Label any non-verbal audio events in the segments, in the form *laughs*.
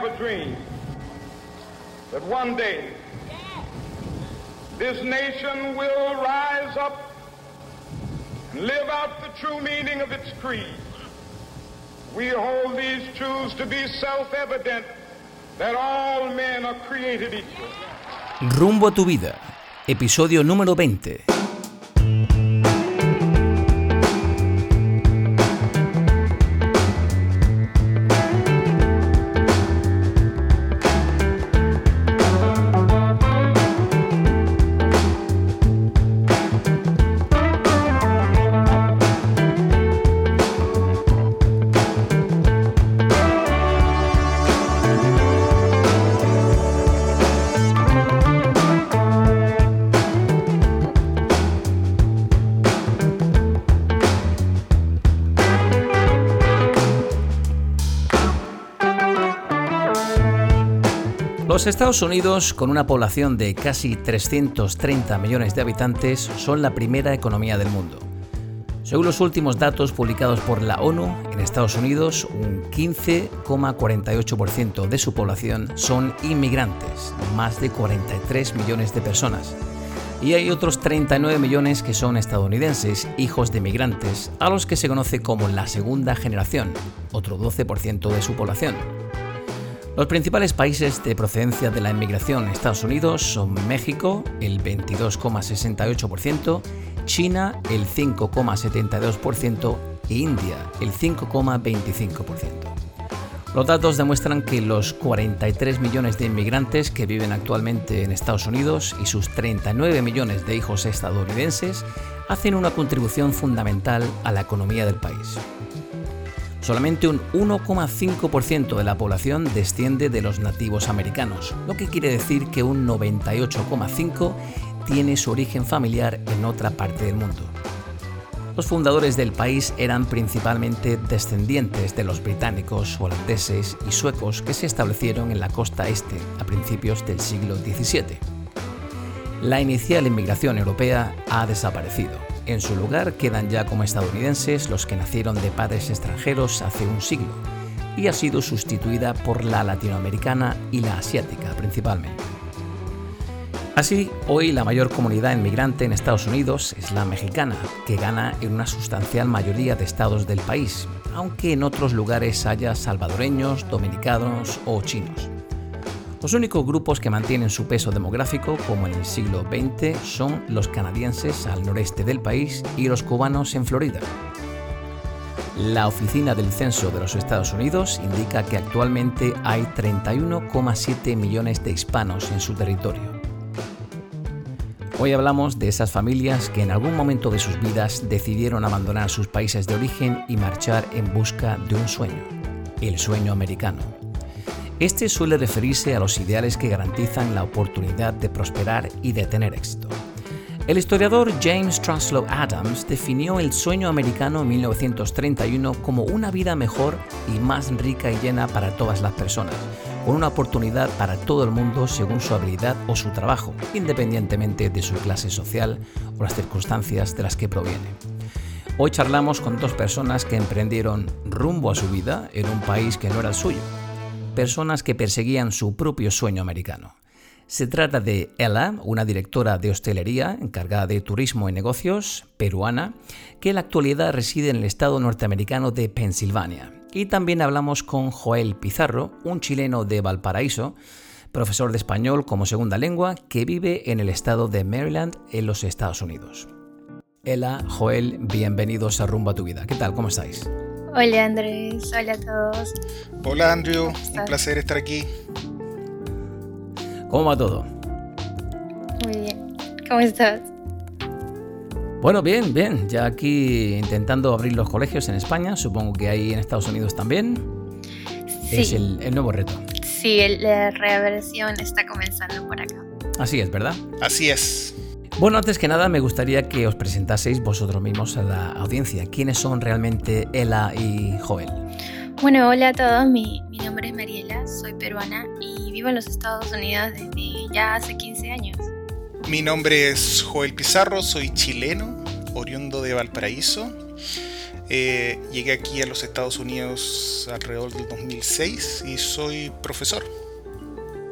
have a dream that one day this nation will rise up and live out the true meaning of its creed. We hold these truths to be self-evident that all men are created equal. Rumbo a tu vida, episodio número 20. Los Estados Unidos, con una población de casi 330 millones de habitantes, son la primera economía del mundo. Según los últimos datos publicados por la ONU, en Estados Unidos un 15,48% de su población son inmigrantes, más de 43 millones de personas. Y hay otros 39 millones que son estadounidenses, hijos de migrantes, a los que se conoce como la segunda generación, otro 12% de su población. Los principales países de procedencia de la inmigración en Estados Unidos son México, el 22,68%, China, el 5,72% e India, el 5,25%. Los datos demuestran que los 43 millones de inmigrantes que viven actualmente en Estados Unidos y sus 39 millones de hijos estadounidenses hacen una contribución fundamental a la economía del país solamente un 1,5% de la población desciende de los nativos americanos, lo que quiere decir que un 98,5% tiene su origen familiar en otra parte del mundo. Los fundadores del país eran principalmente descendientes de los británicos, holandeses y suecos que se establecieron en la costa este a principios del siglo XVII. La inicial inmigración europea ha desaparecido en su lugar quedan ya como estadounidenses los que nacieron de padres extranjeros hace un siglo y ha sido sustituida por la latinoamericana y la asiática principalmente. Así, hoy la mayor comunidad inmigrante en Estados Unidos es la mexicana, que gana en una sustancial mayoría de estados del país, aunque en otros lugares haya salvadoreños, dominicanos o chinos. Los únicos grupos que mantienen su peso demográfico, como en el siglo XX, son los canadienses al noreste del país y los cubanos en Florida. La Oficina del Censo de los Estados Unidos indica que actualmente hay 31,7 millones de hispanos en su territorio. Hoy hablamos de esas familias que en algún momento de sus vidas decidieron abandonar sus países de origen y marchar en busca de un sueño, el sueño americano. Este suele referirse a los ideales que garantizan la oportunidad de prosperar y de tener éxito. El historiador James Truslow Adams definió el sueño americano en 1931 como una vida mejor y más rica y llena para todas las personas, con una oportunidad para todo el mundo según su habilidad o su trabajo, independientemente de su clase social o las circunstancias de las que proviene. Hoy charlamos con dos personas que emprendieron rumbo a su vida en un país que no era el suyo personas que perseguían su propio sueño americano. Se trata de Ella, una directora de hostelería encargada de turismo y negocios, peruana, que en la actualidad reside en el estado norteamericano de Pensilvania. Y también hablamos con Joel Pizarro, un chileno de Valparaíso, profesor de español como segunda lengua, que vive en el estado de Maryland, en los Estados Unidos. Ella, Joel, bienvenidos a Rumbo a tu vida. ¿Qué tal? ¿Cómo estáis? Hola Andrés, hola a todos. Hola Andrew, un placer estar aquí. ¿Cómo va todo? Muy bien, ¿cómo estás? Bueno, bien, bien. Ya aquí intentando abrir los colegios en España, supongo que hay en Estados Unidos también. Sí. Es el, el nuevo reto. Sí, la reversión está comenzando por acá. Así es, ¿verdad? Así es. Bueno, antes que nada me gustaría que os presentaseis vosotros mismos a la audiencia. ¿Quiénes son realmente Ela y Joel? Bueno, hola a todos, mi, nombre es Mariela, soy peruana y vivo en los Estados Unidos desde ya hace 15 años. Mi nombre es Joel Pizarro, soy chileno, oriundo de Valparaíso. Eh, llegué aquí a los Estados Unidos alrededor del 2006 y soy profesor.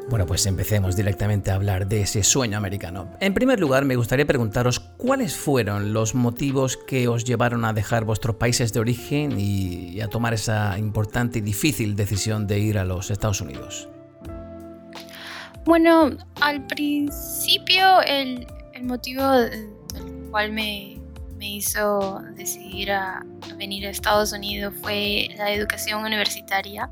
Bueno, pues empecemos directamente a hablar de ese sueño americano. En primer lugar, me gustaría preguntaros cuáles fueron los motivos que os llevaron a dejar vuestros países de origen y a tomar esa importante y difícil decisión de ir a los Estados Unidos. Bueno, al principio el, motivo del cual me, hizo decidir a venir a Estados Unidos fue la educación universitaria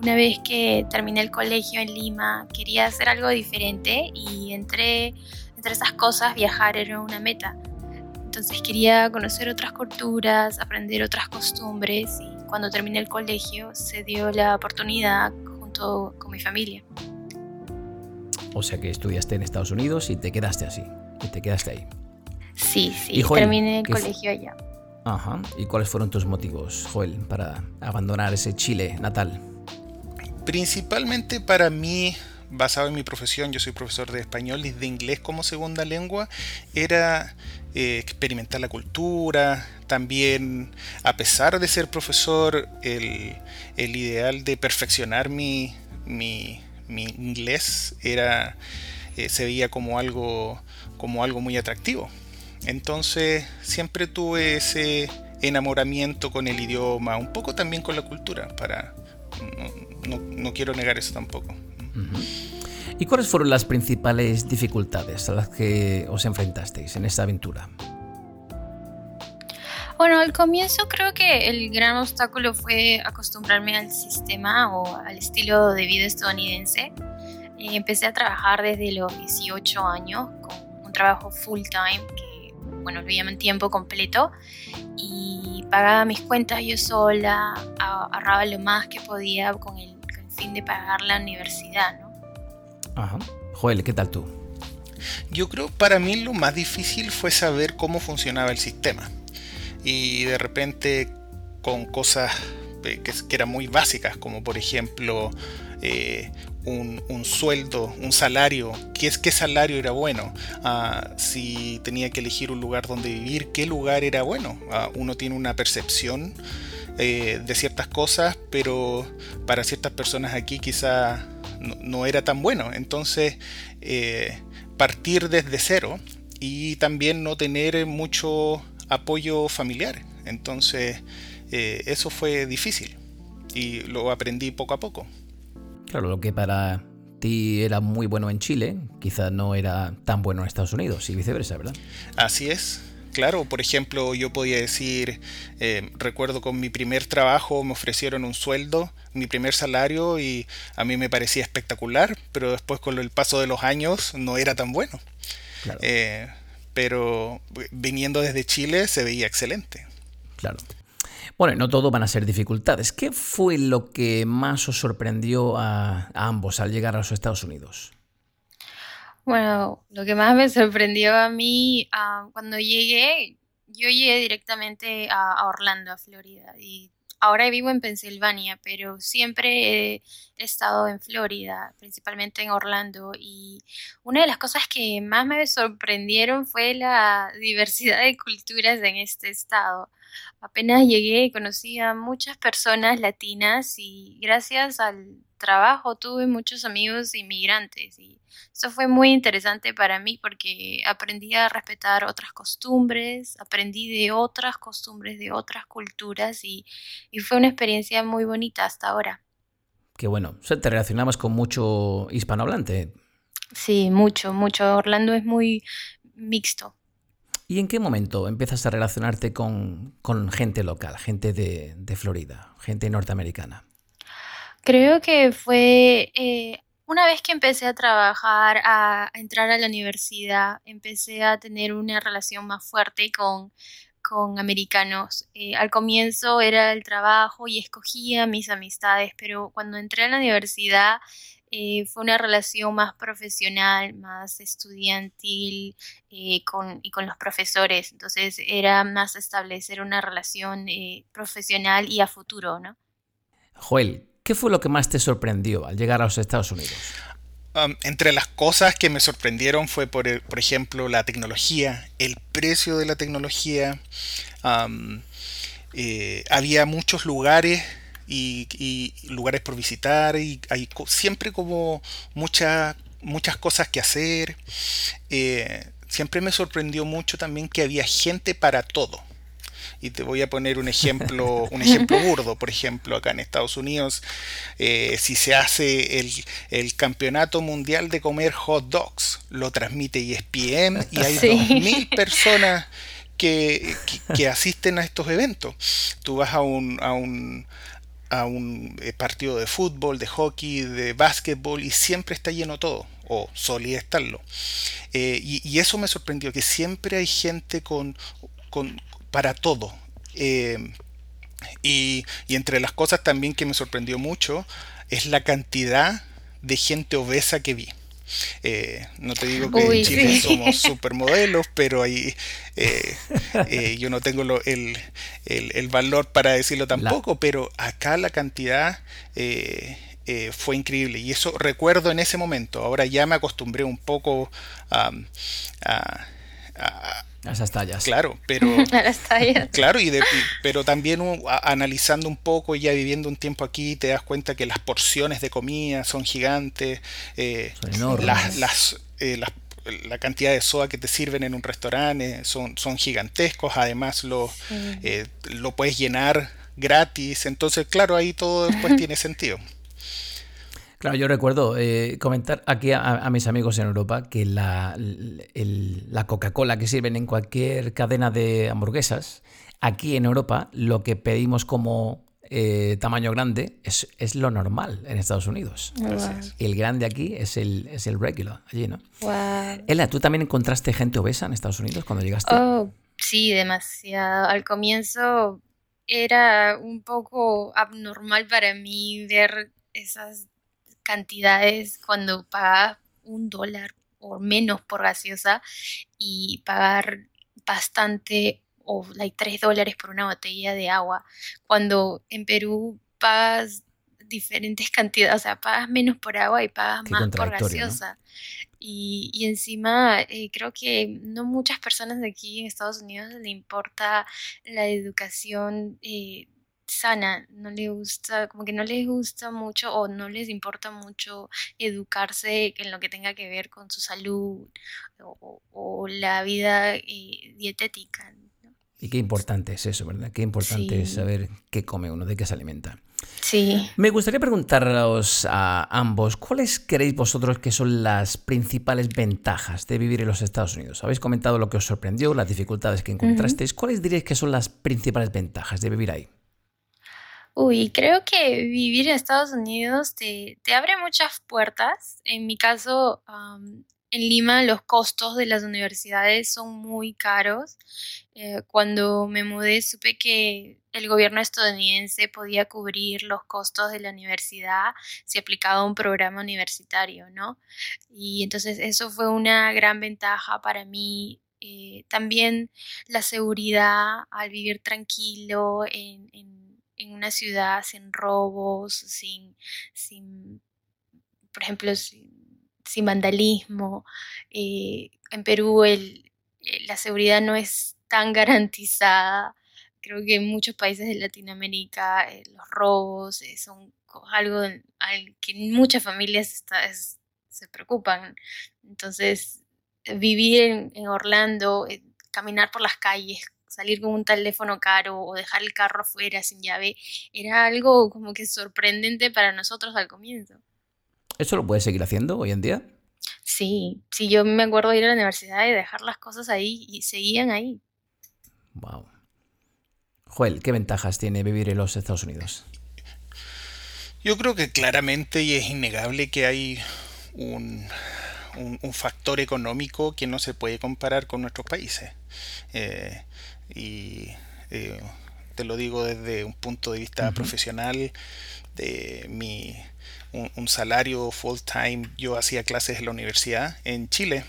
una vez que terminé el colegio en Lima, quería hacer algo diferente y entre, entre esas cosas viajar era una meta. Entonces quería conocer otras culturas, aprender otras costumbres y cuando terminé el colegio se dio la oportunidad junto con mi familia. O sea que estudiaste en Estados Unidos y te quedaste así, y te quedaste ahí. Sí, sí, terminé el colegio allá. Ajá. ¿Y cuáles fueron tus motivos, Joel, para abandonar ese Chile natal? Principalmente para mí, basado en mi profesión, yo soy profesor de español y de inglés como segunda lengua, era eh, experimentar la cultura, también, a pesar de ser profesor, el, ideal de perfeccionar mi, mi, inglés era, eh, se veía como algo, como algo muy atractivo. Entonces siempre tuve ese enamoramiento con el idioma, un poco también con la cultura, para no, quiero negar eso tampoco. ¿Y cuáles fueron las principales dificultades a las que os enfrentasteis en esta aventura? Bueno, al comienzo creo que el gran obstáculo fue acostumbrarme al sistema o al estilo de vida estadounidense. Eh, empecé a trabajar desde los 18 años con un trabajo full time, que bueno, lo llaman tiempo completo, y pagaba mis cuentas yo sola, ahorraba lo más que podía con el fin de pagar la universidad, ¿no? Ajá. Joel, ¿qué tal tú? Yo creo para mí lo más difícil fue saber cómo funcionaba el sistema. Y de repente con cosas eh, que, eran muy básicas, como por ejemplo eh, un, sueldo, un salario, ¿qué, es, qué salario era bueno? Ah, si tenía que elegir un lugar donde vivir, ¿qué lugar era bueno? Ah, uno tiene una percepción eh, de ciertas cosas, pero para ciertas personas aquí quizá no, era tan bueno. Entonces, eh, partir desde cero y también no tener mucho apoyo familiar. Entonces, eh, eso fue difícil y lo aprendí poco a poco. Claro, lo que para ti era muy bueno en Chile, quizá no era tan bueno en Estados Unidos y viceversa, ¿verdad? Así es claro, por ejemplo, yo podía decir, eh, recuerdo con mi primer trabajo me ofrecieron un sueldo, mi primer salario y a mí me parecía espectacular, pero después con el paso de los años no era tan bueno. Eh, pero viniendo desde Chile se veía excelente. Claro. Bueno, no todo van a ser dificultades. ¿Qué fue lo que más os sorprendió a ambos al llegar a los Estados Unidos? Bueno, lo que más me sorprendió a mí ah, cuando llegué, yo llegué directamente a, Orlando, a Florida, y ahora vivo en Pensilvania, pero siempre he, estado en Florida, principalmente en Orlando, y una de las cosas que más me sorprendieron fue la diversidad de culturas en este estado. Apenas llegué conocí a muchas personas latinas y gracias al trabajo tuve muchos amigos inmigrantes y eso fue muy interesante para mí porque aprendí a respetar otras costumbres, aprendí de otras costumbres, de otras culturas y, fue una experiencia muy bonita hasta ahora. Qué bueno. Te relacionabas con mucho hispanohablante. Sí, mucho, mucho. Orlando es muy mixto. ¿Y en qué momento empiezas a relacionarte con, gente local, gente de, de Florida, gente norteamericana? Creo que fue eh, una vez que empecé a trabajar, a, entrar a la universidad, empecé a tener una relación más fuerte con, con americanos. Eh, al comienzo era el trabajo y escogía mis amistades, pero cuando entré a la universidad eh, fue una relación más profesional, más estudiantil con, y con los profesores. Entonces era más establecer una relación profesional y a futuro, ¿no? Joel, ¿Qué fue lo que más te sorprendió al llegar a los Estados Unidos? Um, entre las cosas que me sorprendieron fue, por, por, ejemplo, la tecnología, el precio de la tecnología, um, eh, había muchos lugares y, lugares por visitar y hay siempre como muchas muchas cosas que hacer. Eh, siempre me sorprendió mucho también que había gente para todo. Y te voy a poner un ejemplo, *laughs* un ejemplo burdo, por ejemplo, acá en Estados Unidos, eh, si se hace el, el, campeonato mundial de comer hot dogs, lo transmite ESPN y hay dos 2.000 personas que, que, asisten a estos eventos. Tú vas a un, a un, a un eh, partido de fútbol, de hockey, de básquetbol y siempre está lleno todo, o solía estarlo. Eh, y, eso me sorprendió, que siempre hay gente con, con para todo. Eh, y, y, entre las cosas también que me sorprendió mucho es la cantidad de gente obesa que vi. Eh, no te digo que en Chile somos *laughs* supermodelos, pero ahí eh, eh, yo no tengo el, valor para decirlo tampoco, pero acá la cantidad fue increíble. Y eso recuerdo en ese momento. Ahora ya me acostumbré un poco a esas tallas. Claro, pero. *laughs* Claro, y, pero también analizando un poco y ya viviendo un tiempo aquí, te das cuenta que las porciones de comida son gigantes. Eh, son enormes. Las, eh, las, la cantidad de soda que te sirven en un restaurante son, son gigantescos. Además, lo, eh, lo puedes llenar gratis. Entonces, claro, ahí todo después *laughs* tiene sentido. Claro, yo recuerdo eh, comentar aquí a, mis amigos en Europa que la, la Coca-Cola que sirven en cualquier cadena de hamburguesas, aquí en Europa lo que pedimos como eh, tamaño grande es, es, lo normal en Estados Unidos. Y el grande aquí es el, es el regular, allí, ¿no? Wow. Ella, ¿tú también encontraste gente obesa en Estados Unidos cuando llegaste? Oh, sí, demasiado. Al comienzo era un poco abnormal para mí ver esas cantidades cuando pagas un dólar o menos por gaseosa y pagar bastante o like 3 dólares por una botella de agua, cuando en Perú pagas diferentes cantidades, o sea, pagas menos por agua y pagas más por gaseosa. Y, y, encima eh, creo que no muchas personas de aquí en Estados Unidos le importa la educación eh, sana, no le gusta, como que no les gusta mucho o no les importa mucho educarse en lo que tenga que ver con su salud o, la vida eh, dietética. Y qué importante es eso, ¿verdad? Qué importante es saber qué come uno, de qué se alimenta. Sí. Me gustaría preguntaros a ambos, ¿cuáles creéis vosotros que son las principales ventajas de vivir en los Estados Unidos? Habéis comentado lo que os sorprendió, las dificultades que encontrasteis. ¿Cuáles diréis que son las principales ventajas de vivir ahí? Uy, creo que vivir en Estados Unidos te, te abre muchas puertas. En mi caso, en Lima los costos de las universidades son muy caros. Eh, cuando me mudé supe que el gobierno estadounidense podía cubrir los costos de la universidad si aplicaba un programa universitario, ¿no? Y entonces eso fue una gran ventaja para mí. Eh, también la seguridad al vivir tranquilo en en una ciudad sin robos, sin, sin por ejemplo, sin, vandalismo. Eh, en Perú eh, la seguridad no es tan *laughs* garantizada. Creo que en muchos países de Latinoamérica eh, los robos son algo al que muchas familias se preocupan. Entonces, vivir en, en Orlando, caminar por las calles salir con un teléfono caro o dejar el carro afuera sin llave, era algo como que sorprendente para nosotros al comienzo. ¿Eso lo puedes seguir haciendo hoy en día? Sí, sí, yo me acuerdo de ir a la universidad y dejar las cosas ahí y seguían ahí. Wow. Joel, ¿qué ventajas tiene vivir en los Estados Unidos? Yo creo que claramente y es innegable que hay un, un, factor económico que no se puede comparar con nuestros países. Eh, y eh, te lo digo desde un punto de vista profesional, de mi un, salario full time, yo hacía clases en la universidad en Chile,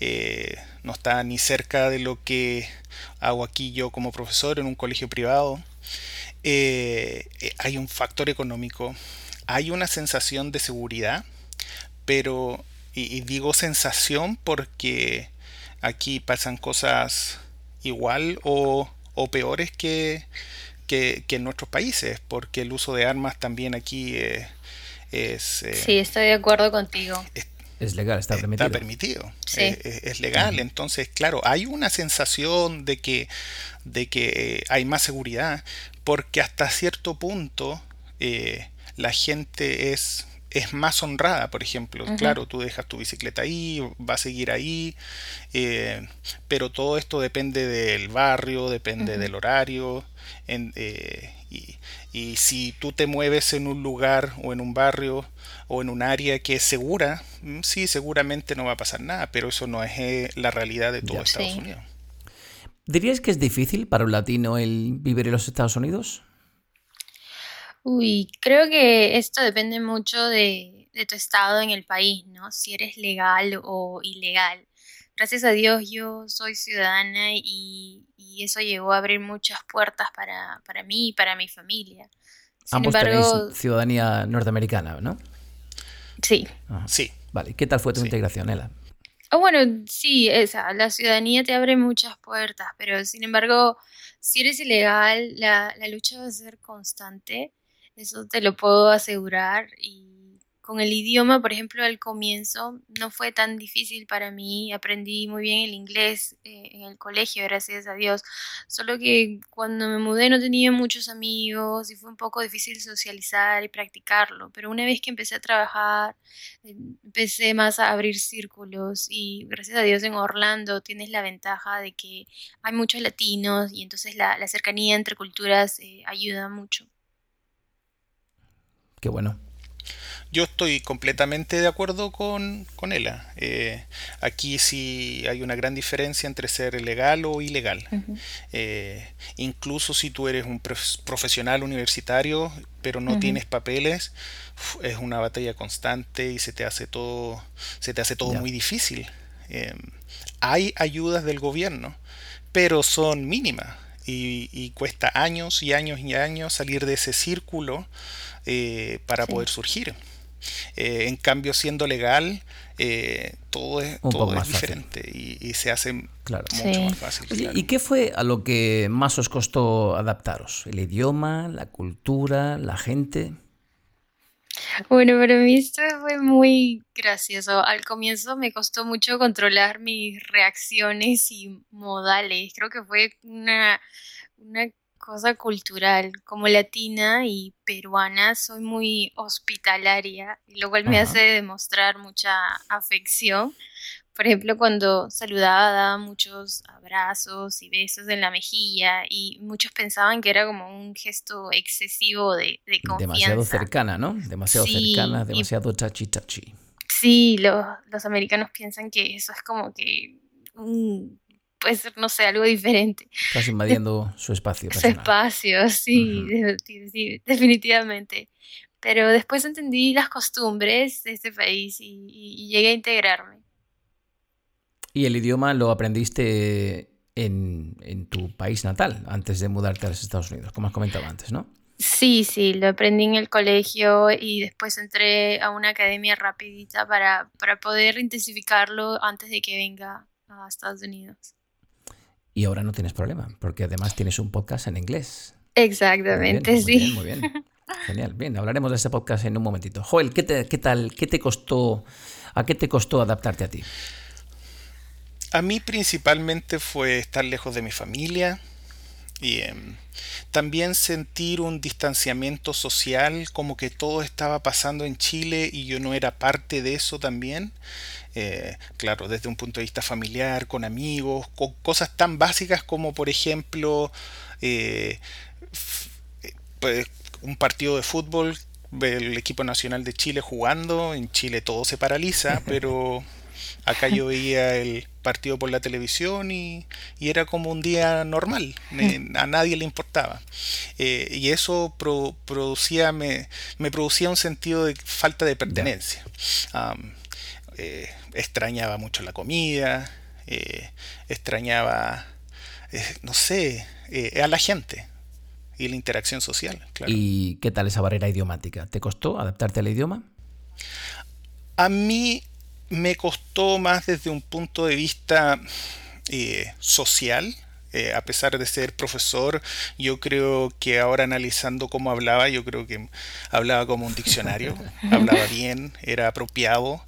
eh, no está ni cerca de lo que hago aquí yo como profesor en un colegio privado. Eh, hay un factor económico, hay una sensación de seguridad, pero, y digo sensación porque aquí pasan cosas igual o, o peores que, que, en nuestros países, porque el uso de armas también aquí es... sí, estoy de acuerdo contigo. Es, legal, está permitido. Está permitido, es, legal. Entonces, claro, hay una sensación de que, de que hay más seguridad, porque hasta cierto punto la gente es es más honrada, por ejemplo. Claro, tú dejas tu bicicleta ahí, va a seguir ahí, eh, pero todo esto depende del barrio, depende del horario. Eh, y, si tú te mueves en un lugar o en un barrio o en un área que es segura, mm, sí, seguramente no va a pasar nada, pero eso no es eh, la realidad de todo Estados Unidos. ¿Dirías que es difícil para un latino el vivir en los Estados Unidos? Uy, creo que esto depende mucho de, tu estado en el país, ¿no? Si eres legal o ilegal. Gracias a Dios yo soy ciudadana y, eso llegó a abrir muchas puertas para, para mí y para mi familia. Sin Ambos embargo, ciudadanía norteamericana, ¿no? Sí. Sí. Vale, ¿qué tal fue tu integración, Ela? Oh, bueno, sí, esa, la ciudadanía te abre muchas puertas, pero sin embargo, si eres ilegal, la, la lucha va a ser constante eso te lo puedo asegurar. Y con el idioma, por ejemplo, al comienzo no fue tan difícil para mí. Aprendí muy bien el inglés eh, en el colegio, gracias a Dios. Solo que cuando me mudé no tenía muchos amigos y fue un poco difícil socializar y practicarlo. Pero una vez que empecé a trabajar, eh, empecé más a abrir círculos y gracias a Dios en Orlando tienes la ventaja de que hay muchos latinos y entonces la, cercanía entre culturas eh, ayuda mucho. Qué bueno. Yo estoy completamente de acuerdo con, con ella. Eh, aquí sí hay una gran diferencia entre ser legal o ilegal. Eh, incluso si tú eres un profesional universitario, pero no tienes papeles, es una batalla constante y se te hace todo, se te hace todo muy difícil. Eh, hay ayudas del gobierno, pero son mínimas y, y cuesta años y años y años salir de ese círculo eh, para poder surgir. Eh, en cambio, siendo legal, eh, todo es, todo es diferente y, se hace mucho más fácil. ¿Y qué fue a lo que más os costó adaptaros? ¿El idioma, la cultura, la gente? Bueno, para mí esto fue muy gracioso. Al comienzo me costó mucho controlar mis reacciones y modales. Creo que fue una, una cosa cultural. Como latina y peruana soy muy hospitalaria, lo cual me hace demostrar mucha afección. Por ejemplo, cuando saludaba daba muchos abrazos y besos en la mejilla y muchos pensaban que era como un gesto excesivo de, confianza. Demasiado cercana, ¿no? Demasiado cercana, demasiado chachi chachi. Sí, los, los americanos piensan que eso es como que un puede ser, no sé, algo diferente. Estás invadiendo su espacio. Su espacio, sí, definitivamente. Pero después entendí las costumbres de este país y, llegué a integrarme. ¿Y el idioma lo aprendiste en, en, tu país natal antes de mudarte a los Estados Unidos, como has comentado antes, ¿no? Sí, sí, lo aprendí en el colegio y después entré a una academia rapidita para, para poder intensificarlo antes de que venga a Estados Unidos. Y ahora no tienes problema, porque además tienes un podcast en inglés. Exactamente, sí. muy bien. Genial. Bien, hablaremos de ese podcast en un momentito. Joel, ¿qué, te, qué tal? ¿Qué te costó? ¿A qué te costó adaptarte a ti? A mí principalmente fue estar lejos de mi familia y em, también sentir un distanciamiento social, como que todo estaba pasando en Chile y yo no era parte de eso también. Eh, claro, desde un punto de vista familiar, con amigos, con cosas tan básicas como por ejemplo eh, pues, un partido de fútbol, el equipo nacional de Chile jugando, en Chile todo se paraliza, *laughs* pero acá yo veía el partido por la televisión y, era como un día normal, a nadie le importaba. Eh, y eso producía, me, me, producía un sentido de falta de pertenencia. Eh, extrañaba mucho la comida, eh, extrañaba, no sé, a la gente y la interacción social. ¿Y qué tal esa barrera idiomática? ¿Te costó adaptarte al idioma? A mí me costó más desde un punto de vista social. Eh, a pesar de ser profesor, yo creo que ahora analizando cómo hablaba, yo creo que hablaba como un diccionario, *laughs* hablaba bien, era apropiado,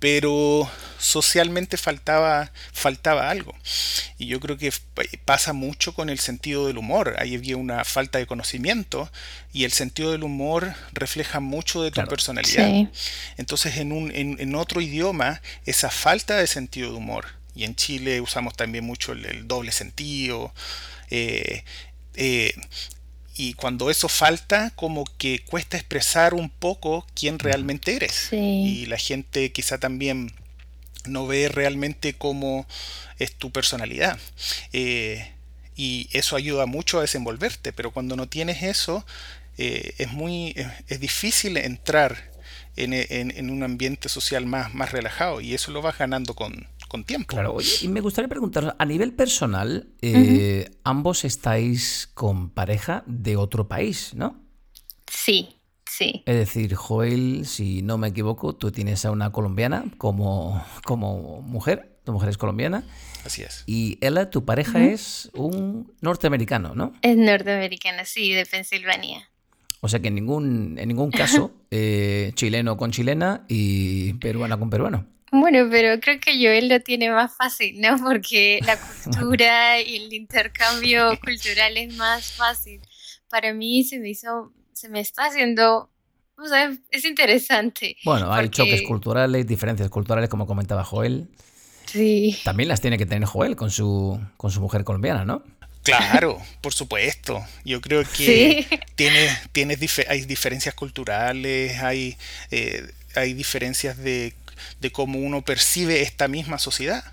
pero socialmente faltaba, faltaba algo. Y yo creo que pasa mucho con el sentido del humor. Ahí había una falta de conocimiento y el sentido del humor refleja mucho de tu personalidad. Entonces en, un, en, otro idioma, esa falta de sentido de humor, y en Chile usamos también mucho el, doble sentido, eh, eh, y cuando eso falta, como que cuesta expresar un poco quién realmente eres. Y la gente quizá también no ve realmente cómo es tu personalidad. Eh, y eso ayuda mucho a desenvolverte, pero cuando no tienes eso, eh, es muy es, difícil entrar en, en, un ambiente social más, más relajado y eso lo vas ganando con, con tiempo. Claro, y me gustaría preguntar, a nivel personal, eh, ambos estáis con pareja de otro país, ¿no? Sí, sí. Es decir, Joel, si no me equivoco, tú tienes a una colombiana como, como mujer, tu mujer es colombiana. Así es. Y Ella, tu pareja, es un norteamericano, ¿no? Es norteamericana, sí, de Pensilvania. O sea que en ningún, en ningún caso, *laughs* eh, chileno con chilena y peruana con peruano. Bueno, pero creo que Joel lo tiene más fácil, ¿no? Porque la cultura y el intercambio cultural es más fácil. Para mí se me hizo, se me está haciendo, o sea, es interesante. Bueno, hay choques culturales, diferencias culturales, como comentaba Joel. Sí. También las tiene que tener Joel con su, con su mujer colombiana, ¿no? Claro, por supuesto. Yo creo que tiene, tiene hay diferencias culturales, hay, eh, hay diferencias de de cómo uno percibe esta misma sociedad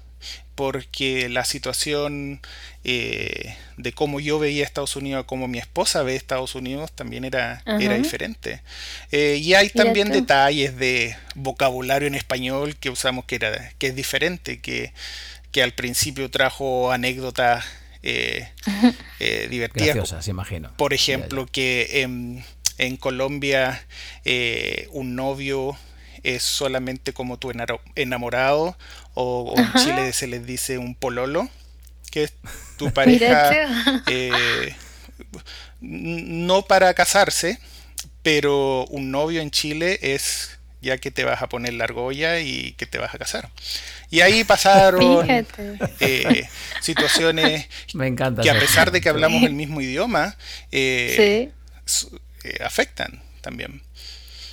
porque la situación eh, de cómo yo veía Estados Unidos, como mi esposa ve Estados Unidos, también era, era diferente. Eh, y hay también detalles de vocabulario en español que usamos que, era, que es diferente, que, que al principio trajo anécdotas eh, *laughs* divertidas. Graciosas, imagino. Por ejemplo, que en Colombia un novio es solamente como tu enamorado o, en Chile se les dice un pololo, que es tu *laughs* pareja eh, no para casarse, pero un novio en Chile es ya que te vas a poner la argolla y que te vas a casar. Y ahí pasaron *laughs* eh, situaciones que a pesar de que hablamos el mismo idioma, eh, afectan también.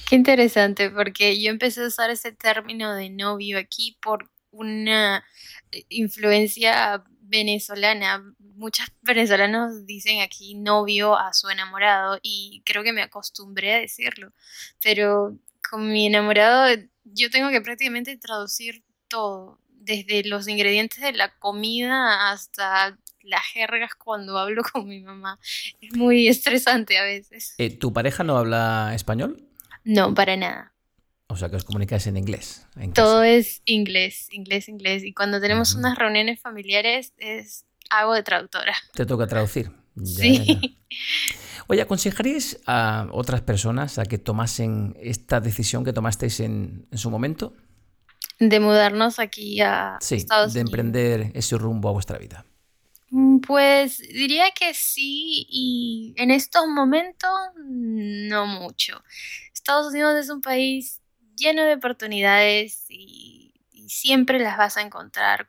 Qué interesante, porque yo empecé a usar ese término de novio aquí por una eh, influencia venezolana. Muchos *laughs* venezolanos dicen aquí novio a su enamorado y creo que me acostumbré a decirlo. Pero con mi enamorado yo tengo que prácticamente traducir todo, desde los ingredientes de la comida hasta las jergas cuando hablo *laughs* con mi mamá. Es muy estresante a veces. Eh, ¿Tu pareja no habla español? No, para nada. O sea, que os comunicáis en inglés. Todo es inglés, inglés, inglés. Y cuando tenemos unas reuniones familiares es algo de traductora. Te toca traducir. sí. Oye, ¿aconsejaríais a otras personas a que tomasen esta decisión que tomasteis en, su momento? De mudarnos aquí a sí, Estados de emprender ese rumbo a vuestra vida. Mm, pues diría que sí y en estos momentos no mucho. Estados Unidos es un país lleno de oportunidades y, siempre las vas a encontrar,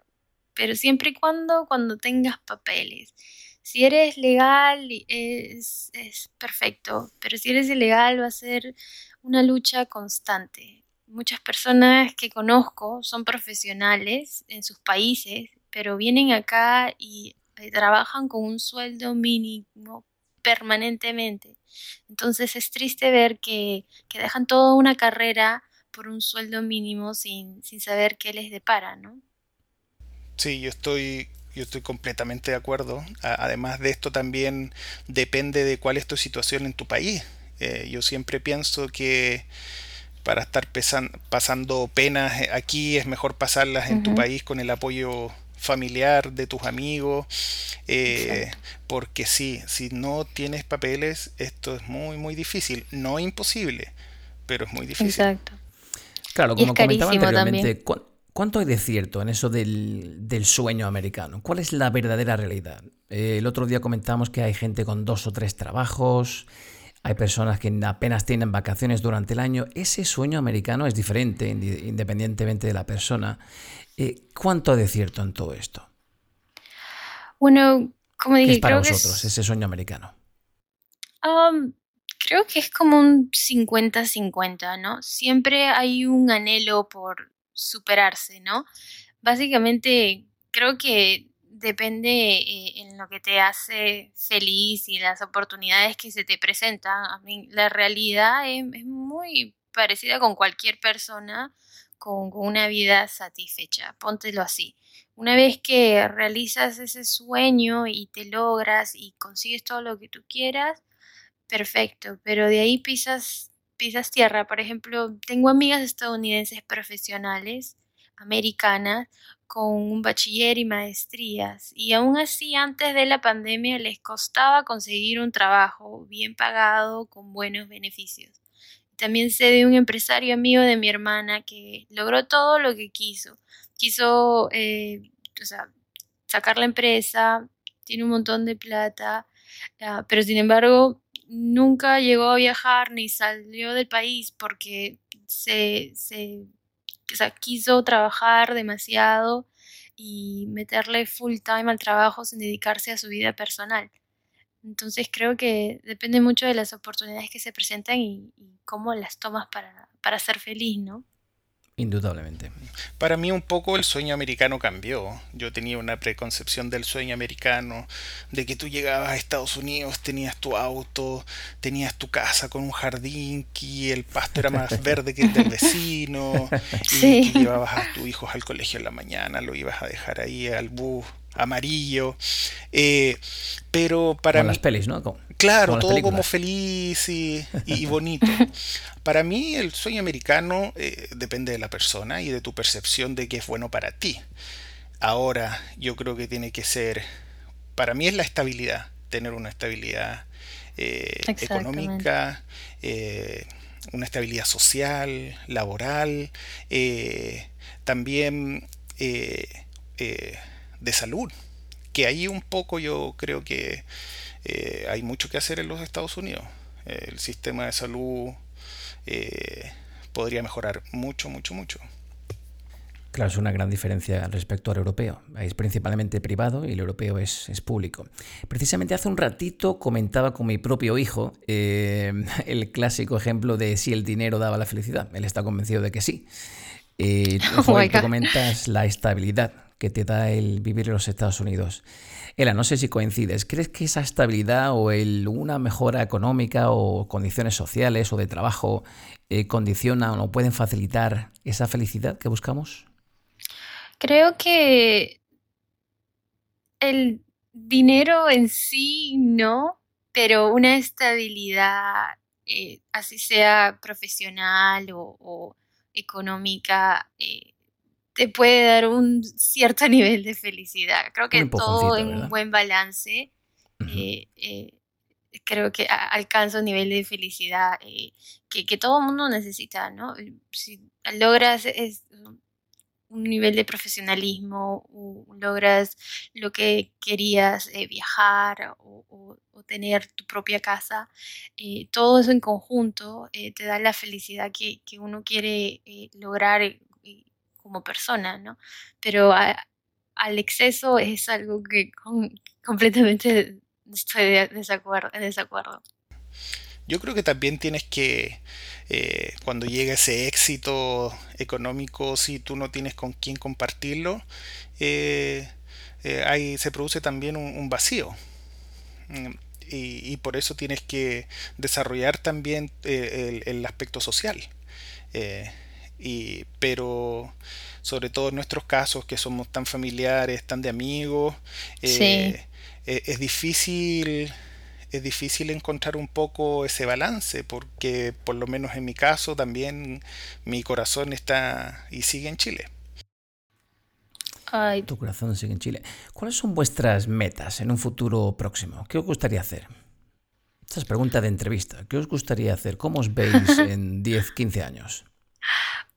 pero siempre y cuando, cuando tengas papeles. Si eres legal es, es perfecto, pero si eres ilegal va a ser una lucha constante. Muchas personas que conozco son profesionales en sus países, pero vienen acá y eh, trabajan con un sueldo mínimo permanentemente. Entonces es triste ver que, dejan toda una carrera por un sueldo mínimo sin, saber qué les depara, ¿no? Sí, yo estoy, yo estoy completamente de acuerdo. Además de esto también depende de cuál es tu situación en tu país. Eh, yo siempre pienso que para estar pasando penas aquí es mejor pasarlas en tu país con el apoyo familiar, de tus amigos, eh, porque sí, si no tienes papeles, esto es muy, muy difícil, no imposible, pero es muy difícil. Exacto. Claro, como comentaba anteriormente, ¿Cuánto hay de cierto en eso del, sueño americano? ¿Cuál es la verdadera realidad? Eh, el otro día comentamos que hay gente con dos o tres trabajos, hay personas que apenas tienen vacaciones durante el año. Ese sueño americano es diferente independientemente de la persona. Eh, ¿Cuánto de cierto en todo esto? Bueno, como dije, ¿Qué es para vosotros ese sueño americano? Um, creo que es como un 50-50, ¿no? Siempre hay un anhelo por superarse, ¿no? Básicamente, creo que depende eh, en lo que te hace feliz y las oportunidades que se te presentan. A mí, la realidad es, muy parecida con cualquier persona con, una vida satisfecha, póntelo así. Una vez que realizas ese sueño y te logras y consigues todo lo que tú quieras, perfecto, pero de ahí pisas pisas tierra. Por ejemplo, tengo amigas estadounidenses profesionales, americanas, con un bachiller y maestrías, y aún así antes de la pandemia les costaba conseguir un trabajo bien pagado con buenos beneficios. También sé de un empresario amigo de mi hermana que logró todo lo que quiso. Quiso eh, sacar la empresa, tiene un montón de plata, ah, pero sin embargo nunca llegó a viajar ni salió del país porque se, se quiso trabajar demasiado y meterle full time al trabajo sin dedicarse a su vida personal. Entonces creo que depende mucho de las oportunidades que se presentan y, y cómo las tomas para, para ser feliz, ¿no? Indudablemente. Para mí un poco el sueño americano cambió. Yo tenía una preconcepción del sueño americano, de que tú llegabas a Estados Unidos, tenías tu auto, tenías tu casa con un jardín, y el pasto era más *laughs* verde que el del vecino, *laughs* y que llevabas a tus hijos al colegio en la mañana, lo ibas a dejar ahí al bus amarillo. Eh, pero para las pelis, ¿no? claro, todo como feliz y, *laughs* bonito. para mí el sueño americano eh, depende de la persona y de tu percepción de que es bueno para ti. Ahora, yo creo que tiene que ser, para mí es la estabilidad, tener una estabilidad eh, económica, una estabilidad social, laboral, también de salud, que ahí un poco yo creo que eh, hay mucho que hacer en los Estados Unidos. el sistema de salud eh, podría mejorar mucho, mucho, mucho. Claro, es una gran diferencia respecto al europeo. Es principalmente privado y el europeo es, público. Precisamente hace un ratito comentaba con mi propio hijo eh, *laughs* el clásico ejemplo de si el dinero daba la felicidad. Él está convencido de que sí. *laughs* Y oh comentas la estabilidad que te da el vivir en los Estados Unidos. Ela, no sé si coincides. ¿Crees que esa estabilidad o una mejora económica o condiciones sociales o de trabajo eh, condicionan o pueden facilitar esa felicidad que buscamos? Creo que el dinero en sí no, pero una estabilidad, eh, así sea profesional o, económica, eh, te puede dar un cierto *laughs* nivel de felicidad. Creo que todo en un buen balance, eh, eh, creo que alcanza un nivel de felicidad eh, que, todo el mundo necesita, ¿no? Si logras un nivel de profesionalismo, logras lo que querías, viajar o, tener tu propia casa, todo eso en conjunto te da la felicidad que, que uno quiere lograr como persona, ¿no? Pero al exceso es algo que completamente estoy de desacuerdo, en desacuerdo. Yo creo que también tienes que, eh, cuando llega ese éxito económico, si tú no tienes con quién compartirlo, eh, eh, ahí se produce también un, vacío. Mm, y, por eso tienes que desarrollar también el, aspecto social. Y, pero sobre todo en nuestros casos que somos tan familiares, tan de amigos, eh, e, es difícil es difícil encontrar un poco ese balance porque por lo menos en mi caso también mi corazón está y sigue en Chile. Ay. Tu corazón sigue en Chile. ¿Cuáles son vuestras metas en un futuro próximo? ¿Qué os gustaría hacer? Esta es pregunta de entrevista. ¿Qué os gustaría hacer? ¿Cómo os veis *laughs* en 10, 15 años?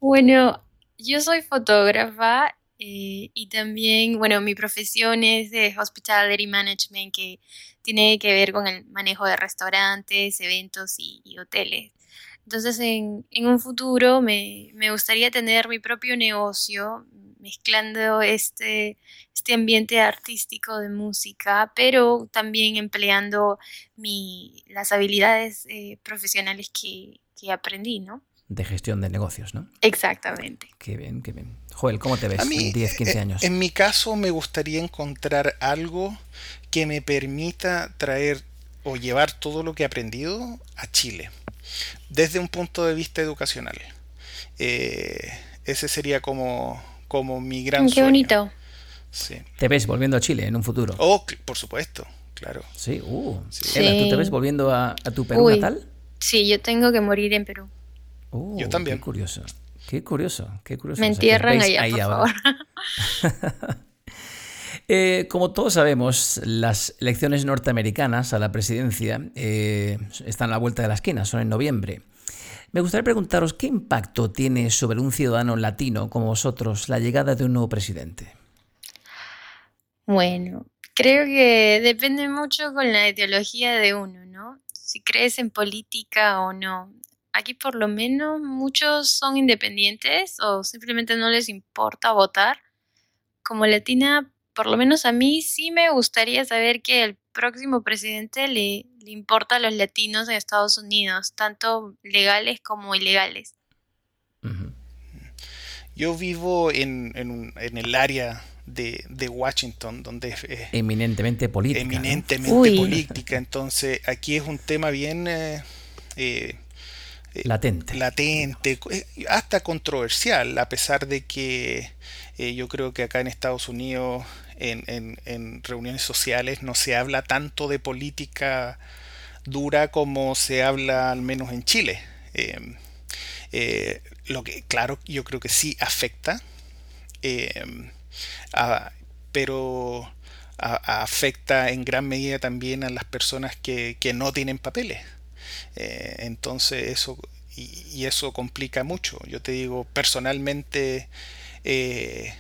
Bueno, yo soy fotógrafa eh, y también, bueno, mi profesión es de Hospitality Management, que tiene que ver con el manejo de restaurantes, eventos y, hoteles. Entonces, en, en un futuro me, gustaría tener mi propio negocio mezclando este, este ambiente artístico de música, pero también empleando mi, las habilidades eh, profesionales que aprendí, ¿no? De gestión de negocios, ¿no? Exactamente. Qué bien, qué bien. Joel, ¿cómo te ves en 10, 15 eh, años? En mi caso me gustaría encontrar algo que me permita traer o llevar todo lo que he aprendido a Chile, desde un punto de vista educacional. Eh, ese sería como, como mi gran Qué bonito. Sí. ¿Te ves volviendo a Chile en un futuro? Oh, por supuesto, claro. Sí, uh. ¿tú te ves volviendo a, tu Perú natal? Sí, yo tengo que morir en Perú. Yo también. Qué curioso. Qué curioso, qué curioso. Me entierran allá, por favor. *laughs* Eh, como todos sabemos, las elecciones norteamericanas a la presidencia eh, están a la vuelta de la esquina, son en noviembre. Me gustaría preguntaros qué impacto tiene sobre un ciudadano latino como vosotros la llegada de un nuevo presidente. Bueno, creo que depende mucho con la ideología de uno, ¿no? Si crees en política o no. Aquí por lo menos muchos son independientes o simplemente no les importa votar. Como latina, por lo menos a mí sí me gustaría saber que el próximo presidente le, le importa a los latinos en Estados Unidos, tanto legales como ilegales. Yo vivo en, en, en el área de, de, Washington, donde es eminentemente política. Eminentemente política, entonces aquí es un tema bien... Eh, eh, eh, latente. latente, eh, hasta controversial, a pesar de que eh, yo creo que acá en Estados Unidos, en, reuniones sociales, no se habla tanto de política dura como se habla al menos en Chile. Em, lo que, claro, yo creo que sí afecta, em, pero afecta en gran medida también a las personas que no tienen papeles. Eh, entonces eso y, eso complica mucho. Yo te digo, personalmente, eh,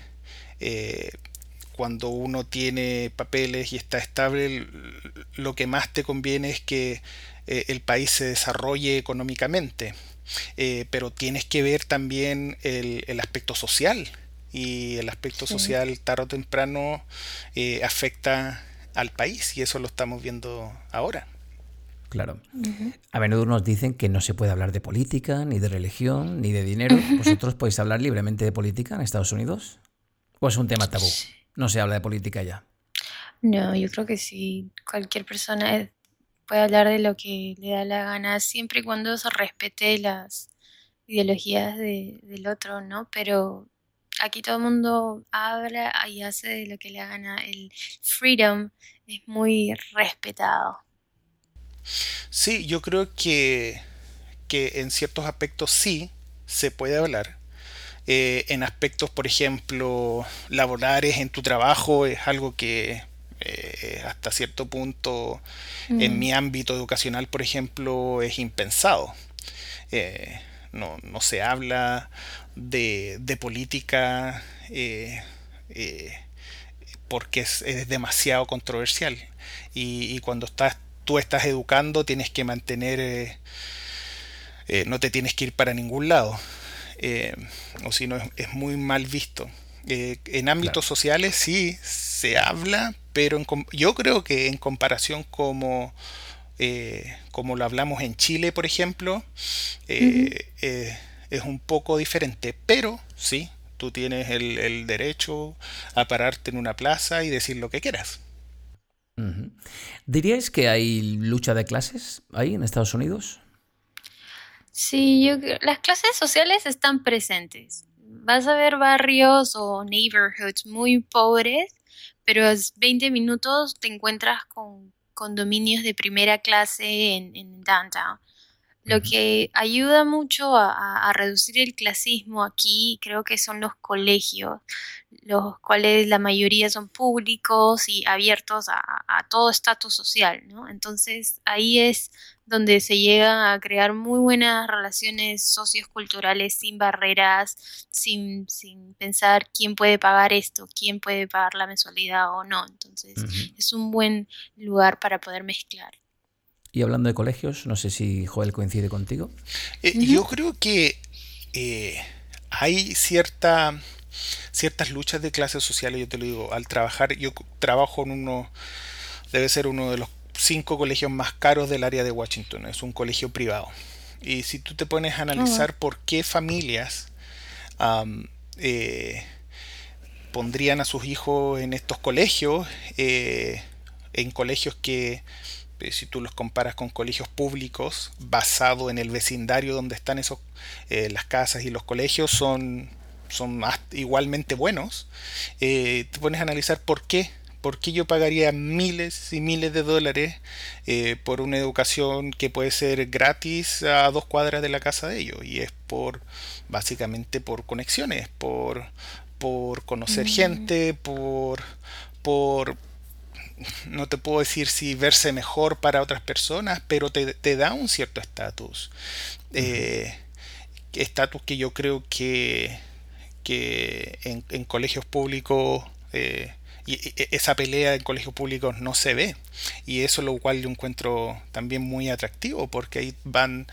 eh, cuando uno tiene papeles y está estable, lo que más te conviene es que el país se desarrolle económicamente. pero tienes que ver también el, aspecto social. Y el aspecto social tarde o temprano afecta al país y eso lo estamos viendo ahora. Claro. A menudo nos dicen que no se puede hablar de política, ni de religión, ni de dinero. ¿Vosotros podéis hablar libremente de política en Estados Unidos? ¿O es un tema tabú? No se habla de política ya. No, yo creo que sí. Cualquier persona puede hablar de lo que le da la gana, siempre y cuando se respete las ideologías del otro, ¿no? Pero aquí todo el mundo habla y hace de lo que le da gana. El freedom es muy respetado. Sí, yo creo que, que en ciertos aspectos sí se puede hablar. Eh, en aspectos, por ejemplo, laborales en tu trabajo es algo que eh, hasta cierto punto en mm. mi ámbito educacional, por ejemplo, es impensado. Eh, no, no, se habla de, de política porque es, es, demasiado controversial. Y, y cuando estás tú estás educando tienes que mantener, eh, eh, no te tienes que ir para ningún lado, eh, o si no es, muy mal visto. en ámbitos sociales sí se habla, pero yo creo que en comparación como, como lo hablamos en Chile, por ejemplo, es un poco diferente, pero sí, tú tienes el, el derecho a pararte en una plaza y decir lo que quieras. ¿Diríais que hay lucha de clases ahí en Estados Unidos? Sí, las clases sociales están presentes. Vas a ver barrios o neighborhoods muy pobres, pero a 20 minutos te encuentras con condominios de primera clase en, en downtown. Lo que ayuda mucho a, reducir el clasismo aquí creo que son los colegios, los cuales la mayoría son públicos y abiertos a, todo estatus social, ¿no? Entonces ahí es donde se llega a crear muy buenas relaciones socioculturales sin barreras, sin, sin pensar quién puede pagar esto, quién puede pagar la mensualidad o no. Entonces es un buen lugar para poder mezclar. Y hablando de colegios, no sé si Joel coincide contigo. Eh, yo creo que eh, hay cierta, ciertas luchas de clases sociales, yo te lo digo, al trabajar, yo trabajo en uno, debe ser uno de los cinco colegios más caros del área de Washington, es un colegio privado. Y si tú te pones a analizar oh. por qué familias eh, pondrían a sus hijos en estos colegios, en colegios que eh, si tú los comparas con colegios públicos, basado en el vecindario donde están esos, eh, las casas y los colegios, son, son igualmente buenos, eh, te pones a analizar por qué. ¿Por qué yo pagaría miles y miles de dólares por una educación que puede ser gratis a dos cuadras de la casa de ellos? Y es por, básicamente por conexiones, por, por conocer mm. gente, por, por, no te puedo decir si verse mejor para otras personas, pero te, da un cierto estatus. Eh, estatus que yo creo que, que en, colegios públicos eh, y, esa pelea en colegios públicos no se ve. Y eso lo cual yo encuentro también muy atractivo porque ahí van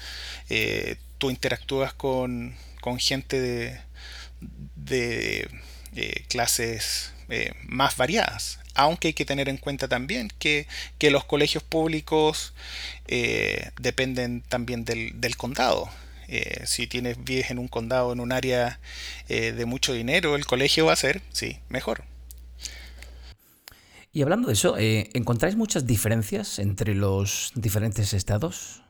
eh, tú interactúas con, con gente de, de, clases más variadas aunque hay que tener en cuenta también que, los colegios públicos eh, dependen también del, condado. Eh, si tienes vives en un condado, en un área eh, de mucho dinero, el colegio va a ser, sí, mejor. Y hablando de eso, ¿encontráis muchas diferencias entre los diferentes estados?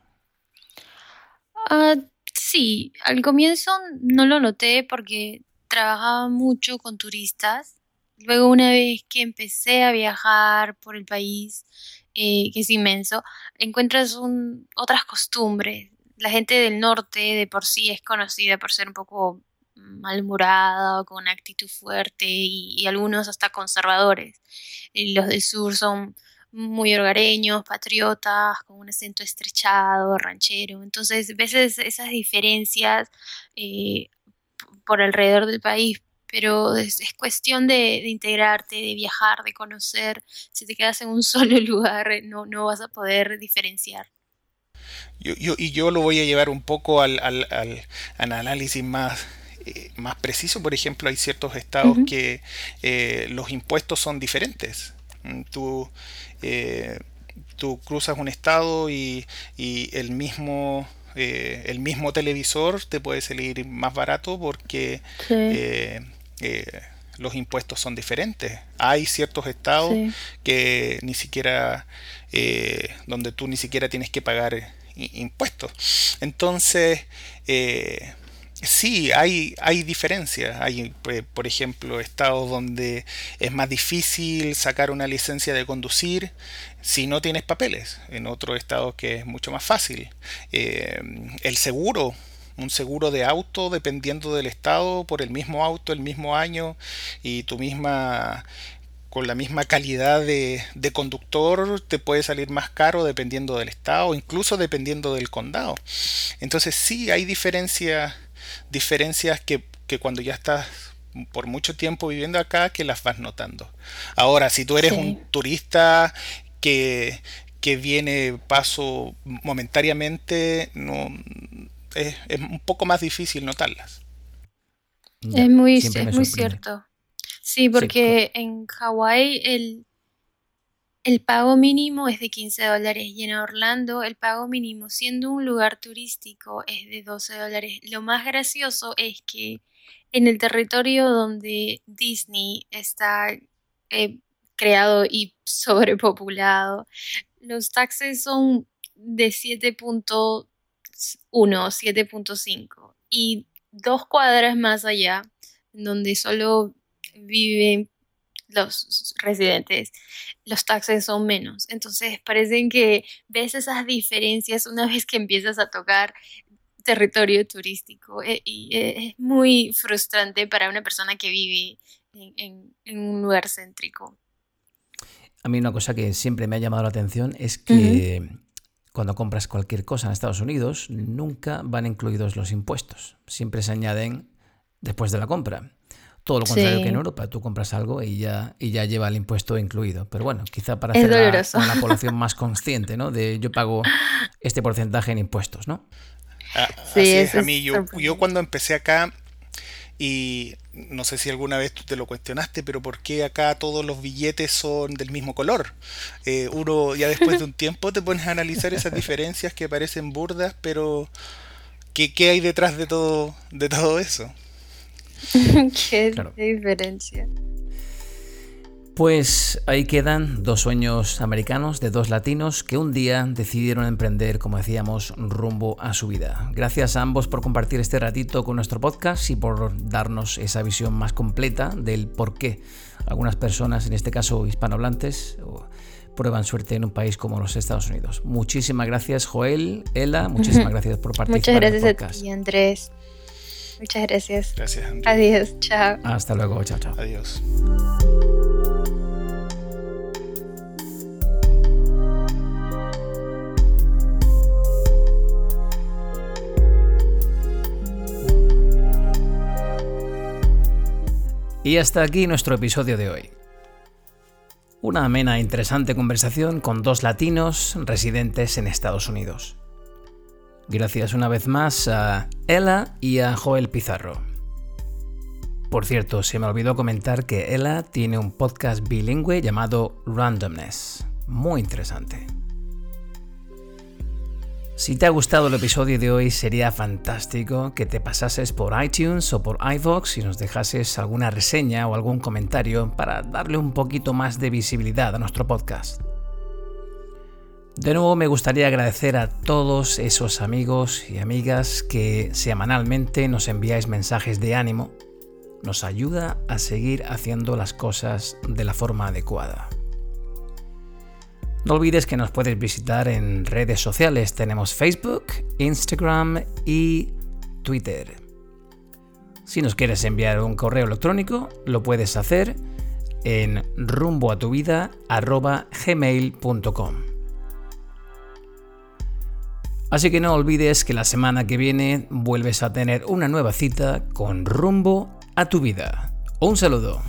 Ah, sí, al comienzo no lo noté porque trabajaba mucho con turistas Luego una vez que empecé a viajar por el país, eh, que es inmenso, encuentras otras costumbres. La gente del norte de por sí es conocida por ser un poco malhumorada con actitud fuerte y, algunos hasta conservadores. los del sur son muy hogareños, patriotas, con un acento estrechado, ranchero. Entonces, ves esas diferencias eh, por alrededor del país, pero es, cuestión de, integrarte, de viajar, de conocer. Si te quedas en un *laughs* solo lugar, no, no vas a poder diferenciar. Yo, y yo lo voy a llevar un poco al, análisis más, eh, más preciso. Por ejemplo, hay ciertos estados que eh, los impuestos son diferentes. Mm, tú, eh, tú cruzas un estado y, y el mismo... el mismo televisor te puede salir más barato porque eh, los impuestos son diferentes. Hay ciertos estados que ni siquiera, eh, donde tú ni siquiera tienes que pagar eh, impuestos. Entonces, sí, hay, hay diferencias. Hay, por ejemplo, estados donde es más difícil sacar una licencia de conducir si no tienes papeles. En otros estados que es mucho más fácil. el seguro un seguro de auto dependiendo del estado por el mismo auto, el mismo año y tu misma con la misma calidad de, conductor te puede salir más caro dependiendo del estado, incluso dependiendo del condado. Entonces sí hay diferencias, diferencias que, cuando ya estás por mucho tiempo viviendo acá que las vas notando. Ahora, si tú eres un turista que, que viene paso momentáneamente, no, es, un poco más difícil notarlas. es muy, muy cierto. Sí, porque en Hawái el, el pago mínimo es de 15 dólares y en Orlando el pago mínimo, siendo un lugar turístico, es de 12 dólares. Lo más gracioso es que en el territorio donde Disney está eh, creado y *laughs* sobrepopulado, los taxes son de 7. 1, 7.5. Y dos cuadras más allá, donde solo viven los residentes, los taxes son menos. Entonces, parecen que ves esas diferencias una vez que empiezas a tocar territorio turístico eh, y es muy frustrante para una persona que vive en, un lugar céntrico. A mí una cosa que siempre me ha llamado la atención es que cuando compras cualquier cosa en Estados Unidos nunca van incluidos los impuestos, siempre se añaden después de la compra. Todo lo contrario que en Europa, tú compras algo y ya, y ya lleva el impuesto incluido. Pero bueno, quizá para hacer la, una población *laughs* más consciente, ¿no? De yo pago este porcentaje en impuestos, ¿no? Ah, sí, es, a mí. Yo, yo cuando empecé acá, y no sé si alguna vez tú te lo cuestionaste, pero ¿por qué acá todos los billetes son del mismo color? Eh, uno ya después de un *laughs* tiempo te pones a analizar esas diferencias que parecen burdas, pero ¿qué, qué hay detrás de todo, de todo eso? *laughs* Qué diferencia. Pues ahí quedan dos sueños americanos de dos latinos que un día decidieron emprender, como decíamos, rumbo a su vida. Gracias a ambos por compartir este ratito con nuestro podcast y por darnos esa visión más completa del por qué algunas personas, en este caso hispanohablantes, prueban suerte en un país como los Estados Unidos. Muchísimas gracias, Joel, Ela, muchísimas gracias por participar. Muchas gracias a ti, Andrés. Muchas gracias. Gracias, Andrés. Adiós, chao. Hasta luego, chao, chao. Adiós. Y hasta aquí nuestro episodio de hoy. Una amena e interesante conversación con dos latinos residentes en Estados Unidos. Gracias una vez más a Ella y a Joel Pizarro. Por cierto, se me olvidó comentar que Ella tiene un podcast bilingüe llamado Randomness. Muy interesante. Si te ha gustado el episodio de hoy, sería fantástico que te pasases por iTunes o por iVoox y nos dejases alguna reseña o algún comentario para darle un poquito más de visibilidad a nuestro podcast. De nuevo me gustaría agradecer a todos esos amigos y amigas que semanalmente nos enviáis mensajes de ánimo. Nos ayuda a seguir haciendo las cosas de la forma adecuada. No olvides que nos puedes visitar en redes sociales. Tenemos Facebook, Instagram y Twitter. Si nos quieres enviar un correo electrónico, lo puedes hacer en rumboatuvida.gmail.com. Así que no olvides que la semana que viene vuelves a tener una nueva cita con Rumbo a tu vida. Un saludo.